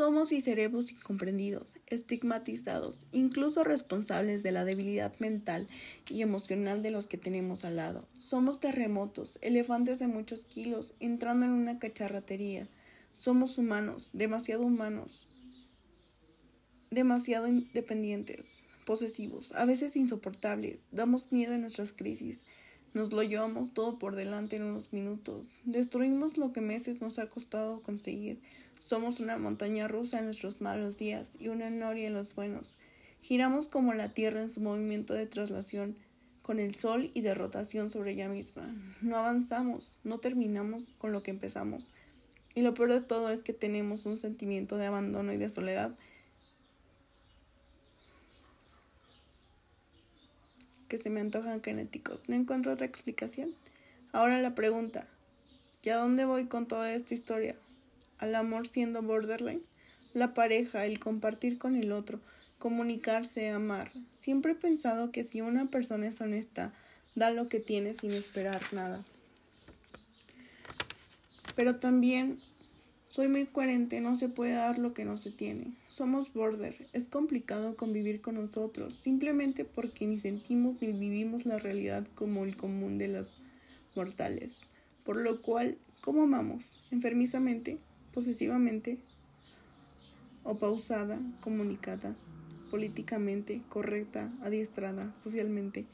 Somos y seremos incomprendidos, estigmatizados, incluso responsables de la debilidad mental y emocional de los que tenemos al lado. Somos terremotos, elefantes de muchos kilos, entrando en una cacharratería. Somos humanos, demasiado humanos, demasiado independientes, posesivos, a veces insoportables. Damos miedo en nuestras crisis. Nos lo llevamos todo por delante en unos minutos. Destruimos lo que meses nos ha costado conseguir. Somos una montaña rusa en nuestros malos días y una noria en los buenos. Giramos como la Tierra en su movimiento de traslación con el Sol y de rotación sobre ella misma. No avanzamos, no terminamos con lo que empezamos. Y lo peor de todo es que tenemos un sentimiento de abandono y de soledad que se me antojan genéticos. No encuentro otra explicación. Ahora la pregunta, ¿y a dónde voy con toda esta historia? Al amor siendo borderline, la pareja, el compartir con el otro, comunicarse, amar. Siempre he pensado que si una persona es honesta, da lo que tiene sin esperar nada. Pero también soy muy coherente, no se puede dar lo que no se tiene. Somos border, es complicado convivir con nosotros, simplemente porque ni sentimos ni vivimos la realidad como el común de los mortales. Por lo cual, ¿cómo amamos? Enfermizamente, posesivamente o pausada, comunicada, políticamente correcta, adiestrada, socialmente,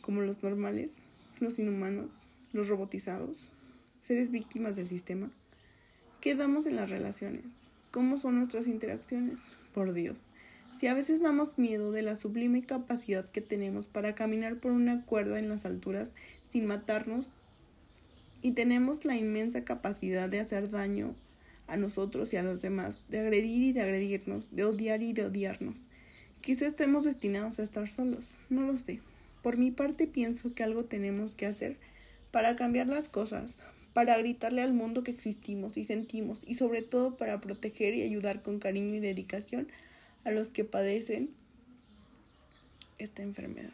como los normales, los inhumanos, los robotizados, seres víctimas del sistema. ¿Qué damos en las relaciones? ¿Cómo son nuestras interacciones? Por Dios. Si a veces damos miedo de la sublime capacidad que tenemos para caminar por una cuerda en las alturas sin matarnos y tenemos la inmensa capacidad de hacer daño a nosotros y a los demás, de agredir y de agredirnos, de odiar y de odiarnos. Quizá estemos destinados a estar solos, no lo sé. Por mi parte pienso que algo tenemos que hacer para cambiar las cosas, para gritarle al mundo que existimos y sentimos y sobre todo para proteger y ayudar con cariño y dedicación a los que padecen esta enfermedad.